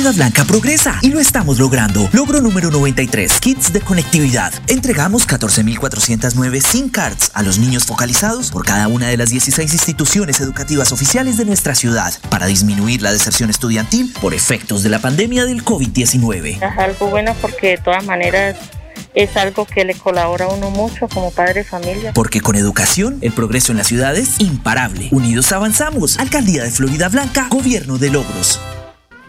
Florida Blanca progresa y lo estamos logrando. Logro número 93, kits de conectividad. Entregamos 14.409 SIM cards a los niños focalizados por cada una de las 16 instituciones educativas oficiales de nuestra ciudad para disminuir la deserción estudiantil por efectos de la pandemia del COVID-19. Es algo bueno porque de todas maneras es algo que le colabora a uno mucho como padre de familia. Porque con educación, el progreso en la ciudad es imparable. Unidos avanzamos. Alcaldía de Florida Blanca, Gobierno de Logros.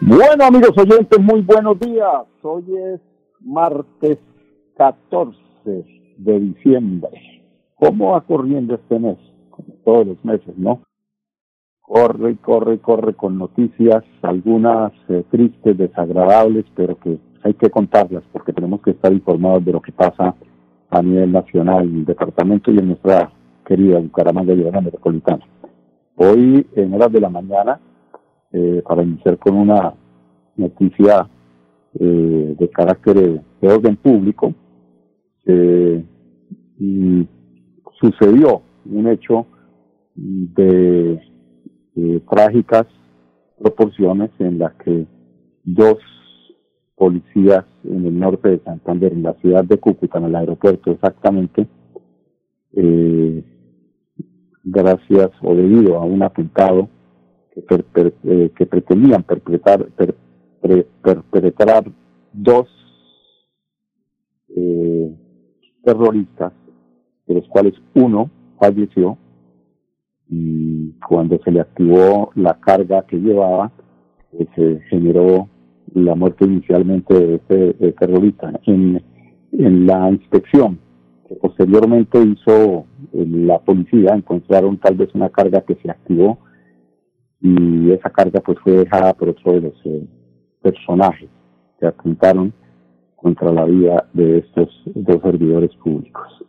Bueno, amigos oyentes, muy buenos días. Hoy es martes 14 de diciembre. ¿Cómo va corriendo este mes? Como todos los meses, ¿no? Corre corre corre con noticias, algunas eh, tristes, desagradables, pero que hay que contarlas porque tenemos que estar informados de lo que pasa a nivel nacional, en el departamento y en nuestra querida Bucaramanga y la metropolitana. Hoy, en horas de la mañana, eh, para iniciar con una noticia eh, de carácter de orden público, y sucedió un hecho de, trágicas proporciones en la que dos policías en el norte de Santander, en la ciudad de Cúcuta, en el aeropuerto exactamente, eh, gracias o debido a un atentado que, eh, que pretendían perpetrar, perpetrar dos eh, terroristas, de los cuales uno falleció y cuando se le activó la carga que llevaba, eh, se generó la muerte inicialmente de este terrorista. En, en la inspección que posteriormente hizo la policía, encontraron tal vez una carga que se activó y esa carga pues fue dejada por otro de los eh, personajes que atentaron contra la vida de estos dos servidores públicos.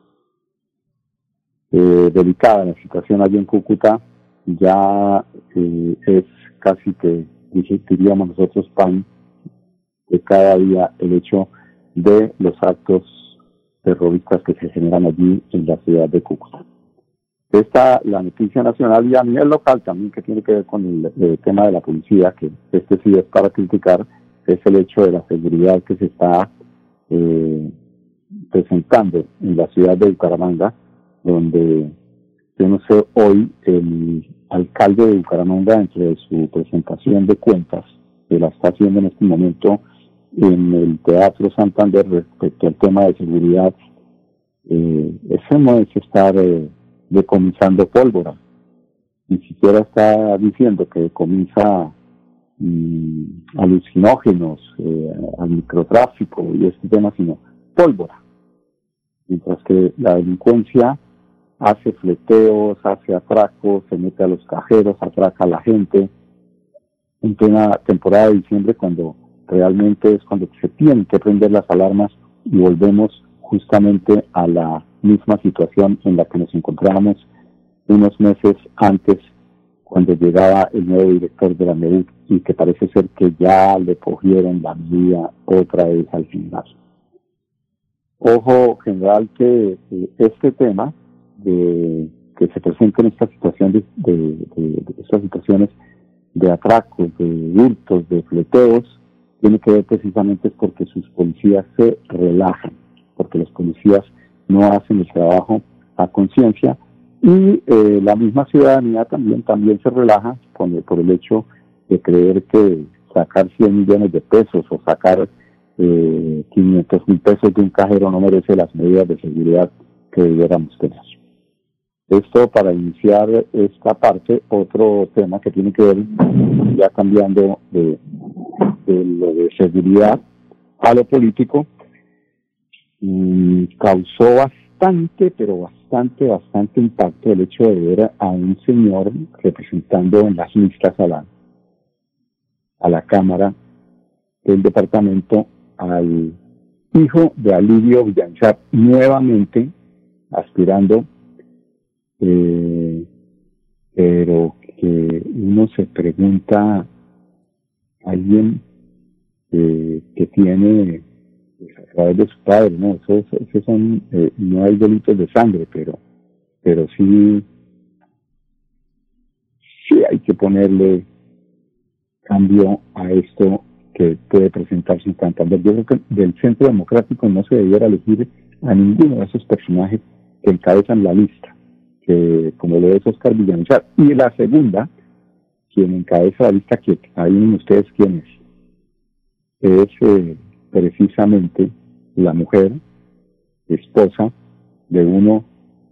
Eh, delicada la situación allí en Cúcuta, ya eh, es casi que diríamos nosotros pan de cada día el hecho de los actos terroristas que se generan allí en la ciudad de Cúcuta. Esta, la noticia nacional y a nivel local también que tiene que ver con el, tema de la policía, que este sí es para criticar, es el hecho de la seguridad que se está eh, presentando en la ciudad de Bucaramanga, donde yo no sé, hoy el alcalde de Bucaramanga, entre de su presentación de cuentas, que la está haciendo en este momento en el Teatro Santander respecto al tema de seguridad, eh, ese no es estar... Eh, decomisando pólvora. Ni siquiera está diciendo que decomisa mm, alucinógenos, eh, al microtráfico y este tema, sino pólvora. Mientras que la delincuencia hace fleteos, hace atracos, se mete a los cajeros, atraca a la gente. En plena temporada de diciembre, cuando realmente es cuando se tienen que prender las alarmas y volvemos justamente a la misma situación en la que nos encontrábamos unos meses antes cuando llegaba el nuevo director de la MEDUC y que parece ser que ya le cogieron la medida otra vez al final. Ojo general que eh, este tema de que se presenta en esta situación de, de, estas situaciones de atracos, de hurtos, de fleteos, tiene que ver precisamente porque sus policías se relajan, porque los policías no hacen el trabajo a conciencia y eh, la misma ciudadanía también también se relaja con por el hecho de creer que sacar 100 millones de pesos o sacar eh, 500 mil pesos de un cajero no merece las medidas de seguridad que debiéramos tener. Esto para iniciar esta parte, otro tema que tiene que ver, ya cambiando de lo de seguridad a lo político, causó bastante, pero bastante, bastante impacto el hecho de ver a un señor representando en las listas a la, a la Cámara del departamento al hijo de Alivio Villanchar nuevamente aspirando, eh, pero que uno se pregunta, alguien eh, que tiene pues, a través de su padre, no, eso, son, eh, no hay delitos de sangre, pero, pero sí, sí hay que ponerle cambio a esto que puede presentarse en Santander. Yo creo que del Centro Democrático no se debiera elegir a ninguno de esos personajes que encabezan la lista, que como lo es Oscar Villamizar. Y la segunda, quien encabeza la lista, que adivinen ustedes quién es, es eh, precisamente la mujer, esposa de uno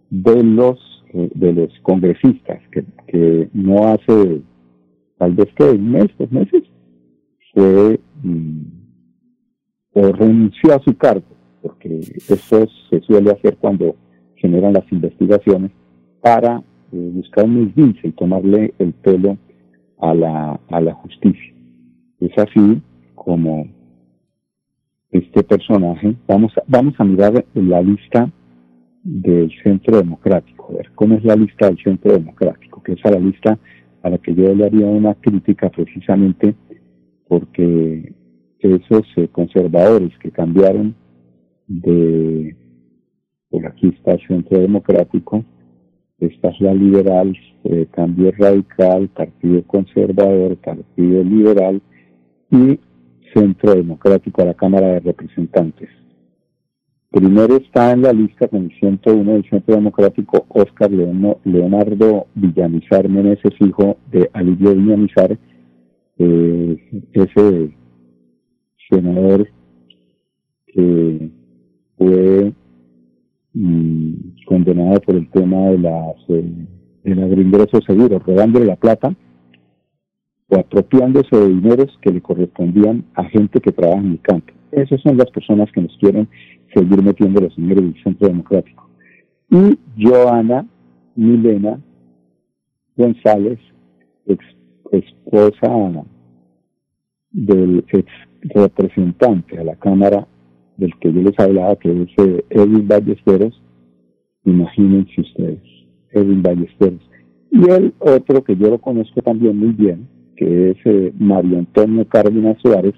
de los eh, de los congresistas que, que no hace tal vez que un mes, dos meses, fue mm, renunció a su cargo, porque eso se suele hacer cuando generan las investigaciones, para eh, buscar un esguince y tomarle el pelo a la, a la justicia. Es así como este personaje, vamos a, vamos a mirar la lista del Centro Democrático, a ver cómo es la lista del Centro Democrático, que es a la lista a la que yo le haría una crítica precisamente porque esos eh, conservadores que cambiaron de, por aquí está el Centro Democrático, esta es la liberal, eh, Cambio Radical, Partido Conservador, Partido Liberal y Centro Democrático a la Cámara de Representantes. Primero está en la lista con el 101 del Centro Democrático Oscar Leonardo Villamizar Meneses, hijo de Alivio Villamizar, eh, ese senador que fue mm, condenado por el tema de las eh, del agroingreso seguro, robándole la plata o apropiándose de dineros que le correspondían a gente que trabaja en el campo. Esas son las personas que nos quieren seguir metiendo los señores del Centro Democrático. Y Joana Milena González, esposa del ex representante a la Cámara del que yo les hablaba, que es eh, Edwin Ballesteros, imagínense ustedes, Edwin Ballesteros. Y el otro que yo lo conozco también muy bien, que es eh, Mario Antonio Cárdenas Suárez,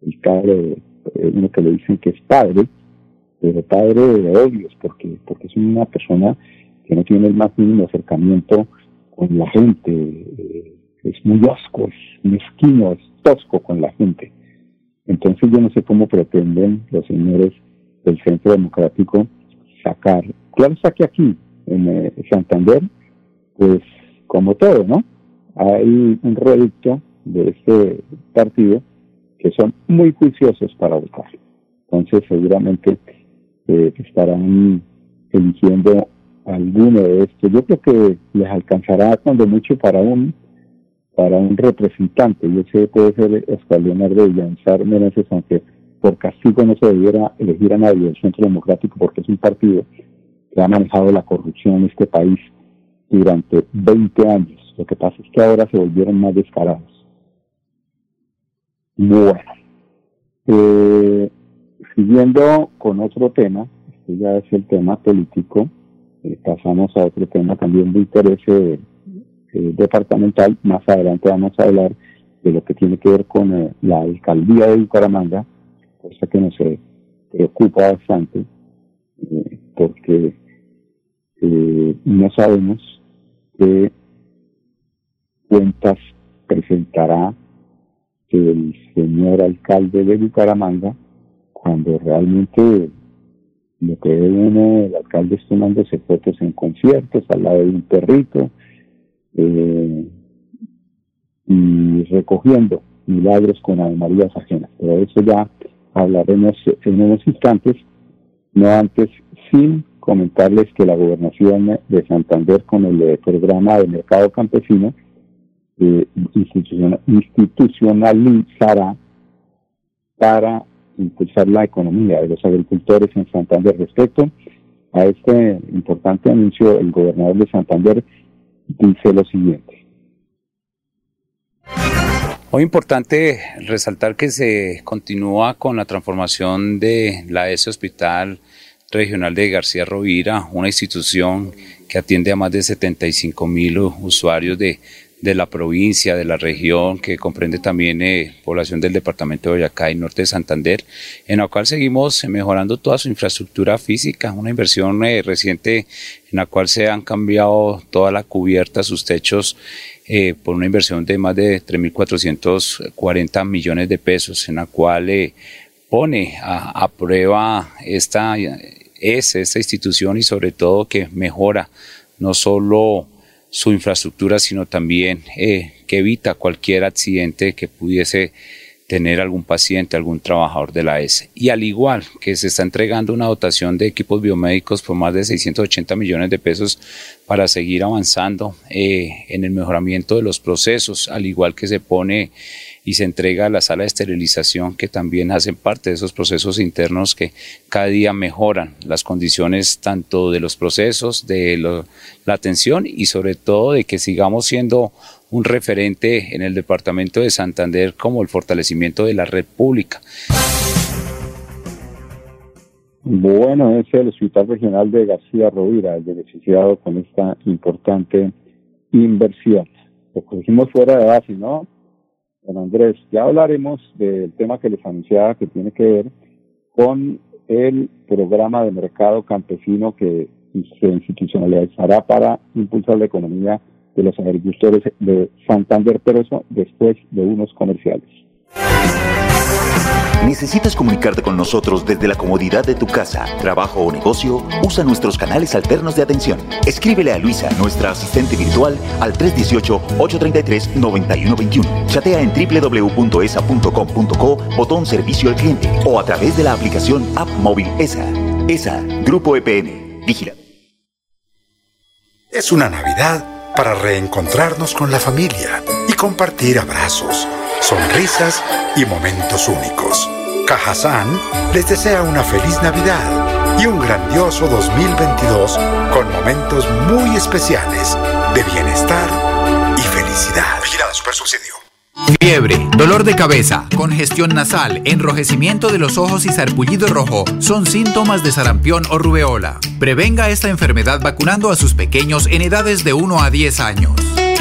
el padre, eh, uno que le dicen que es padre, pero padre de odios, porque, porque es una persona que no tiene el más mínimo acercamiento con la gente, es muy osco, es mezquino, es tosco con la gente. Entonces yo no sé cómo pretenden los señores del Centro Democrático sacar, claro está que aquí, en eh, Santander, pues como todo, ¿no? Hay un reducto de este partido que son muy juiciosos para votar. Entonces seguramente eh, estarán eligiendo alguno de estos. Yo creo que les alcanzará cuando mucho para un para un representante, y ese puede ser Oscar Leonardo Villanzar Meneses, aunque por castigo no se debiera elegir a nadie del Centro Democrático porque es un partido que ha manejado la corrupción en este país durante 20 años. Lo que pasa es que ahora se volvieron más descarados. Bueno, eh, siguiendo con otro tema, este ya es el tema político, eh, pasamos a otro tema también de interés eh, eh, departamental. Más adelante vamos a hablar de lo que tiene que ver con la alcaldía de Bucaramanga, cosa que nos preocupa bastante, porque no sabemos qué cuentas presentará el señor alcalde de Bucaramanga cuando realmente lo que ve uno, el alcalde es tomándose fotos en conciertos al lado de un perrito, eh, y recogiendo milagros con avemarías ajenas. Pero eso ya hablaremos en unos instantes, no antes, sin comentarles que la gobernación de Santander con el programa de mercado campesino institucionalizará para impulsar la economía de los agricultores en Santander. Respecto a este importante anuncio, el gobernador de Santander dice lo siguiente. Muy importante resaltar que se continúa con la transformación de la S Hospital Regional de García Rovira, una institución que atiende a más de 75 mil usuarios de, de la provincia, de la región, que comprende también eh, población del departamento de Boyacá y norte de Santander, en la cual seguimos mejorando toda su infraestructura física, una inversión eh, reciente en la cual se han cambiado toda la cubierta, sus techos, eh, por una inversión de más de 3.440 millones de pesos, en la cual pone a, a, prueba esta, es, esta institución y sobre todo que mejora no solo su infraestructura, sino también eh, que evita cualquier accidente que pudiese tener algún paciente, algún trabajador de la S. Y al igual que se está entregando una dotación de equipos biomédicos por más de 680 millones de pesos para seguir avanzando eh, en el mejoramiento de los procesos, al igual que se pone y se entrega a la sala de esterilización que también hacen parte de esos procesos internos que cada día mejoran las condiciones tanto de los procesos, de la atención y sobre todo de que sigamos siendo un referente en el departamento de Santander como el fortalecimiento de la red pública. Bueno, es el Hospital Regional de García Rovira, el beneficiado con esta importante inversión. Lo cogimos fuera de base, ¿no? Don Andrés, ya hablaremos del tema que les anunciaba que tiene que ver con el programa de mercado campesino que se institucionalizará para impulsar la economía de los agricultores de Santander, pero eso después de unos comerciales. ¿Necesitas comunicarte con nosotros desde la comodidad de tu casa, trabajo o negocio? Usa nuestros canales alternos de atención. Escríbele a Luisa, nuestra asistente virtual, al 318-833-9121. Chatea en www.esa.com.co, botón servicio al cliente o a través de la aplicación App Móvil ESA. ESA, Grupo EPN. Vigila. Es una Navidad para reencontrarnos con la familia y compartir abrazos sonrisas y momentos únicos. Cajazán les desea una feliz Navidad y un grandioso 2022 con momentos muy especiales de bienestar y felicidad. Vigilado Super Subsidio. Fiebre, dolor de cabeza, congestión nasal, enrojecimiento de los ojos y sarpullido rojo son síntomas de sarampión o rubeola. Prevenga esta enfermedad vacunando a sus pequeños en edades de 1 a 10 años.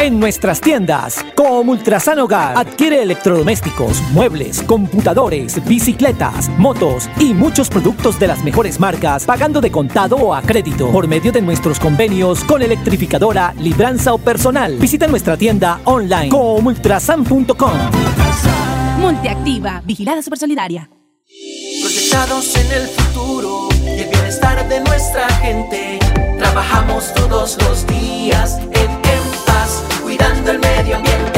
En nuestras tiendas, como Ultrasan Hogar, adquiere electrodomésticos, muebles, computadores, bicicletas, motos y muchos productos de las mejores marcas, pagando de contado o a crédito por medio de nuestros convenios con electrificadora, libranza o personal. Visita nuestra tienda online comultrasan.com. Multiactiva, vigilada solidaria. Proyectados en el futuro y el bienestar de nuestra gente, trabajamos todos los días en cuidando el medio ambiente.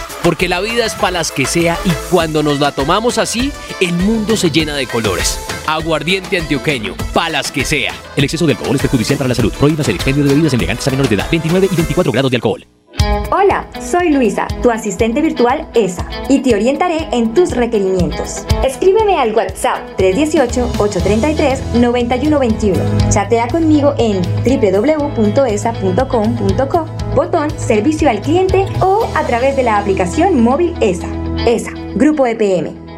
Porque la vida es para las que sea y cuando nos la tomamos así, el mundo se llena de colores. Aguardiente antioqueño, palas que sea. El exceso de alcohol es perjudicial para la salud. Prohíbas el expendio de bebidas elegantes a menores de edad. 29 y 24 grados de alcohol. Hola, soy Luisa, tu asistente virtual ESA, y te orientaré en tus requerimientos. Escríbeme al WhatsApp 318-833-9121. Chatea conmigo en www.esa.com.co, botón Servicio al Cliente o a través de la aplicación móvil ESA. ESA, Grupo EPM.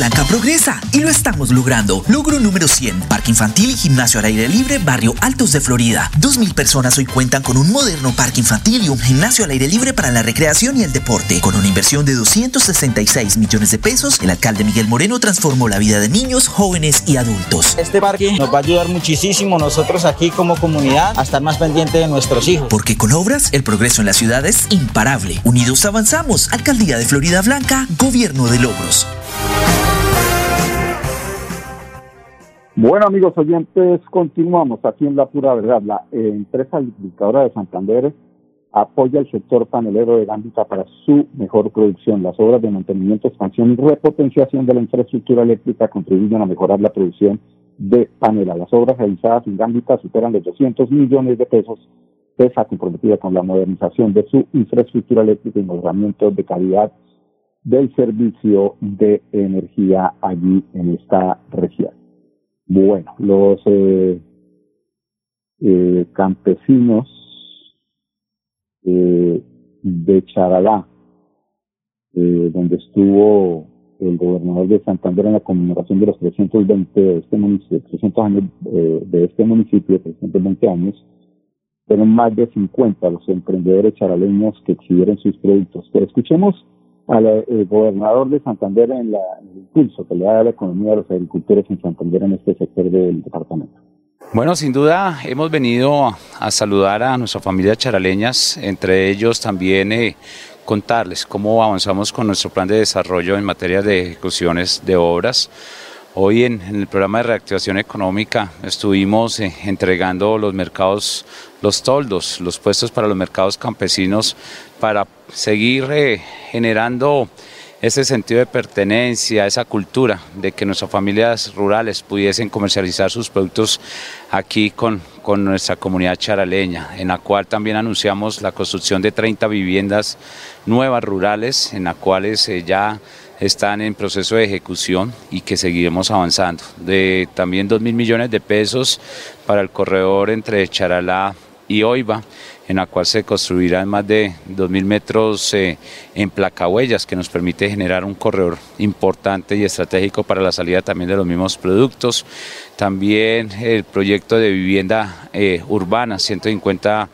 Blanca progresa y lo estamos logrando. Logro número 100, Parque Infantil y Gimnasio al Aire Libre, Barrio Altos de Florida. 2.000 personas hoy cuentan con un moderno parque infantil y un gimnasio al aire libre para la recreación y el deporte. Con una inversión de 266 millones de pesos, el alcalde Miguel Moreno transformó la vida de niños, jóvenes y adultos. Este parque nos va a ayudar muchísimo nosotros aquí como comunidad a estar más pendiente de nuestros hijos. Porque con obras, el progreso en la ciudad es imparable. Unidos avanzamos. Alcaldía de Florida Blanca, Gobierno de Logros. Bueno, amigos oyentes, continuamos aquí en La Pura Verdad. La empresa licitadora de Santander apoya el sector panelero de Gambita para su mejor producción. Las obras de mantenimiento, expansión y repotenciación de la infraestructura eléctrica contribuyen a mejorar la producción de panela. Las obras realizadas en Gambita superan los 200 millones de pesos. PESA comprometida con la modernización de su infraestructura eléctrica y mejoramiento de calidad del servicio de energía allí en esta región. Bueno, los eh, eh, campesinos eh, de Charalá, eh, donde estuvo el gobernador de Santander en la conmemoración de los 320 de este municipio, 300 años eh, de este municipio, 320 años, fueron más de 50 los emprendedores charaleños que exhibieron sus productos. Pero escuchemos al eh, gobernador de Santander en, la, el impulso que le da a la economía a los agricultores en Santander en este sector del departamento. Bueno, sin duda hemos venido a, a saludar a nuestra familia charaleñas, entre ellos también eh, contarles cómo avanzamos con nuestro plan de desarrollo en materia de ejecuciones de obras. Hoy en, el programa de reactivación económica estuvimos eh, entregando los mercados, los toldos, los puestos para los mercados campesinos para seguir eh, generando ese sentido de pertenencia, esa cultura de que nuestras familias rurales pudiesen comercializar sus productos aquí con, con nuestra comunidad charaleña, en la cual también anunciamos la construcción de 30 viviendas nuevas rurales, en las cuales eh, ya están en proceso de ejecución y que seguiremos avanzando. De también 2 mil millones de pesos para el corredor entre Charalá y Oiva, en la cual se construirán más de 2.000 metros eh, en placahuellas, que nos permite generar un corredor importante y estratégico para la salida también de los mismos productos. También el proyecto de vivienda eh, urbana, 150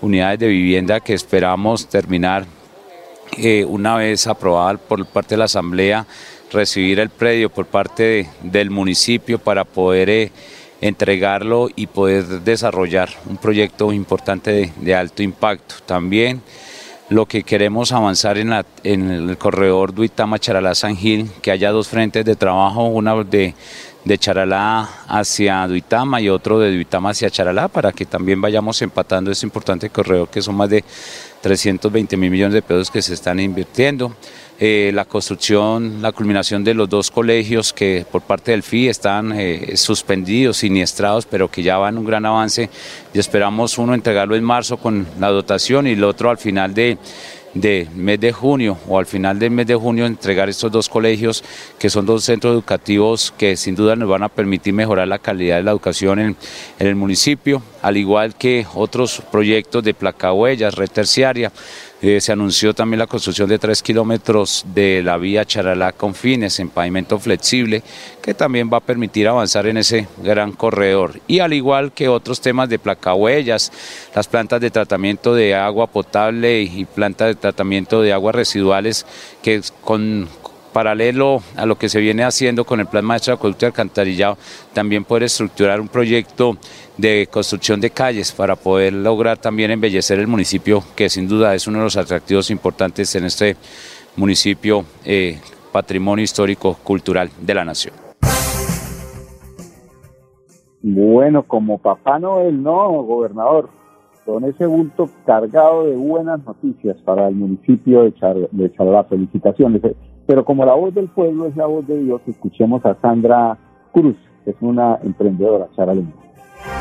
unidades de vivienda que esperamos terminar eh, una vez aprobada por parte de la Asamblea, recibir el predio por parte de, del municipio para poder eh, entregarlo y poder desarrollar un proyecto importante de, alto impacto. También lo que queremos avanzar en, el corredor Duitama-Charalá-San Gil, que haya dos frentes de trabajo, una de, de Charalá hacia Duitama y otro de Duitama hacia Charalá, para que también vayamos empatando ese importante corredor que son más de 320 mil millones de pesos que se están invirtiendo. Eh, la construcción, la culminación de los dos colegios que por parte del FI están eh, suspendidos, siniestrados, pero que ya van un gran avance y esperamos uno entregarlo en marzo con la dotación y el otro al final de, de mes de junio o al final del mes de junio entregar estos dos colegios que son dos centros educativos que sin duda nos van a permitir mejorar la calidad de la educación en, el municipio, al igual que otros proyectos de placahuellas, red terciaria. Eh, se anunció también la construcción de tres kilómetros de la vía Charalá con fines en pavimento flexible, que también va a permitir avanzar en ese gran corredor. Y al igual que otros temas de placahuellas, las plantas de tratamiento de agua potable y plantas de tratamiento de aguas residuales que con paralelo a lo que se viene haciendo con el Plan Maestro de Acueducto y Alcantarillado, también poder estructurar un proyecto de construcción de calles para poder lograr también embellecer el municipio, que sin duda es uno de los atractivos importantes en este municipio, eh, patrimonio histórico cultural de la nación. Bueno, como Papá Noel, no, gobernador, con ese bulto cargado de buenas noticias para el municipio de, Char de Charalá. Felicitaciones. Pero como la voz del pueblo es la voz de Dios, escuchemos a Sandra Cruz, que es una emprendedora charaleña.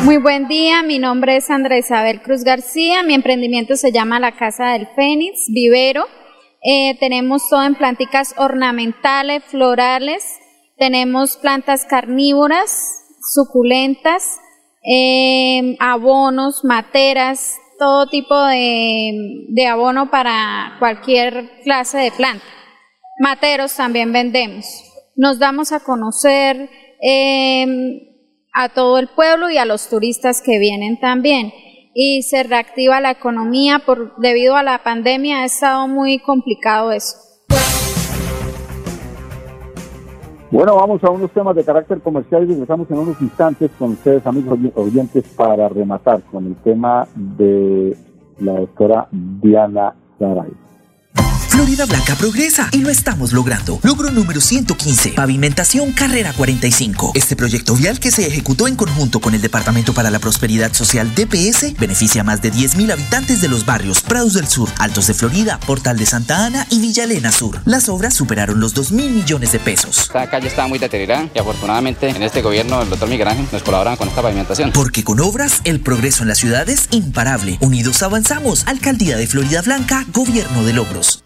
Muy buen día, mi nombre es Sandra Isabel Cruz García, mi emprendimiento se llama La Casa del Fénix, Vivero. Eh, tenemos todo en plantas ornamentales, florales, tenemos plantas carnívoras, suculentas, eh, abonos, materas, todo tipo de abono para cualquier clase de planta. Materos también vendemos. Nos damos a conocer eh, a todo el pueblo y a los turistas que vienen también. Y se reactiva la economía por, debido a la pandemia, ha estado muy complicado eso. Bueno, vamos a unos temas de carácter comercial y regresamos en unos instantes con ustedes, amigos oyentes, para rematar con el tema de la doctora Diana Garay. Florida Blanca progresa y lo estamos logrando. Logro número 115, pavimentación carrera 45. Este proyecto vial que se ejecutó en conjunto con el Departamento para la Prosperidad Social DPS beneficia a más de 10.000 habitantes de los barrios Prados del Sur, Altos de Florida, Portal de Santa Ana y Villa Elena Sur. Las obras superaron los 2.000 millones de pesos. Esta calle estaba muy deteriorada y afortunadamente en este gobierno el doctor Miguel Ángel nos colaboran con esta pavimentación. Porque con obras el progreso en la ciudad es imparable. Unidos avanzamos. Alcaldía de Florida Blanca, Gobierno de Logros.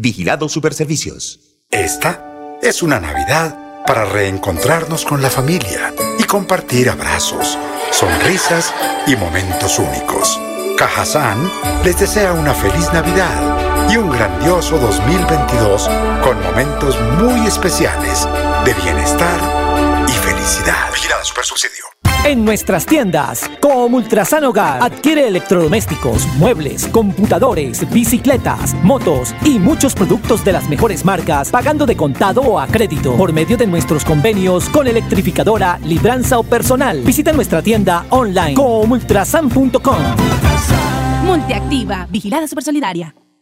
Vigilado Superservicios. Esta es una Navidad para reencontrarnos con la familia y compartir abrazos, sonrisas y momentos únicos. Cajazán les desea una feliz Navidad y un grandioso 2022 con momentos muy especiales de bienestar y felicidad. Vigilado Supersubsidio. En nuestras tiendas, como Ultrasan Hogar, adquiere electrodomésticos, muebles, computadores, bicicletas, motos y muchos productos de las mejores marcas, pagando de contado o a crédito por medio de nuestros convenios con electrificadora, libranza o personal. Visita nuestra tienda online comultrasan.com. Multiactiva, vigilada supersolidaria.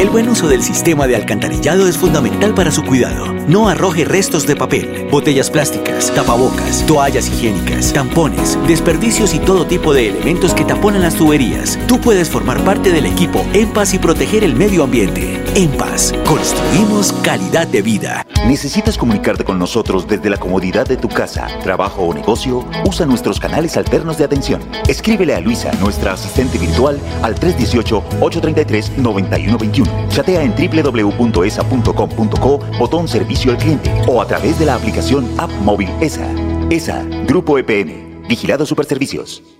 El buen uso del sistema de alcantarillado es fundamental para su cuidado. No arroje restos de papel, botellas plásticas, tapabocas, toallas higiénicas, tampones, desperdicios y todo tipo de elementos que taponan las tuberías. Tú puedes formar parte del equipo En Paz y proteger el medio ambiente. En Paz, construimos calidad de vida. ¿Necesitas comunicarte con nosotros desde la comodidad de tu casa, trabajo o negocio? Usa nuestros canales alternos de atención. Escríbele a Luisa, nuestra asistente virtual, al 318-833-9121. Chatea en www.esa.com.co, botón servicio al cliente o a través de la aplicación App Móvil ESA. ESA, Grupo EPM, Vigilado Superservicios.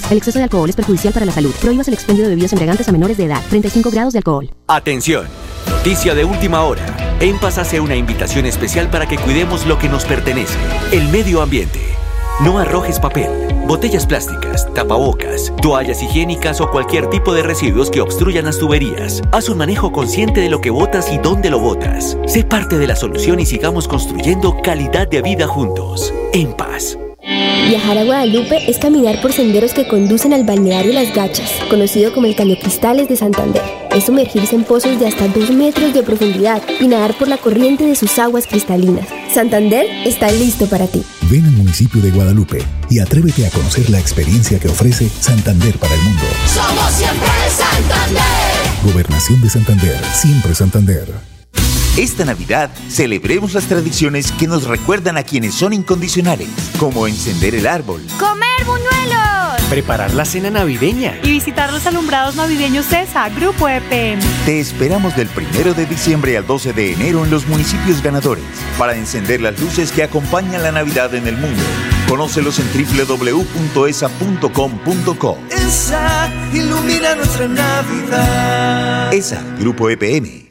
El exceso de alcohol es perjudicial para la salud. Prohíbas el expendio de bebidas embriagantes a menores de edad. 35 grados de alcohol. Atención, noticia de última hora. En Paz hace una invitación especial para que cuidemos lo que nos pertenece, el medio ambiente. No arrojes papel, botellas plásticas, tapabocas, toallas higiénicas o cualquier tipo de residuos que obstruyan las tuberías. Haz un manejo consciente de lo que botas y dónde lo botas. Sé parte de la solución y sigamos construyendo calidad de vida juntos. En paz. Viajar a Guadalupe es caminar por senderos que conducen al balneario Las Gachas, conocido como el Caño Cristales de Santander. Es sumergirse en pozos de hasta 2 metros de profundidad y nadar por la corriente de sus aguas cristalinas. Santander está listo para ti. Ven al municipio de Guadalupe y atrévete a conocer la experiencia que ofrece Santander para el mundo. Somos siempre Santander. Gobernación de Santander, siempre Santander. Esta Navidad celebremos las tradiciones que nos recuerdan a quienes son incondicionales, como encender el árbol, ¡Comer buñuelos! Preparar la cena navideña. Y visitar los alumbrados navideños CESA, Grupo EPM. Te esperamos del 1 de diciembre al 12 de enero en los municipios ganadores para encender las luces que acompañan la Navidad en el mundo. Conócelos en www.esa.com.co. Esa ilumina nuestra Navidad. ESA, Grupo EPM,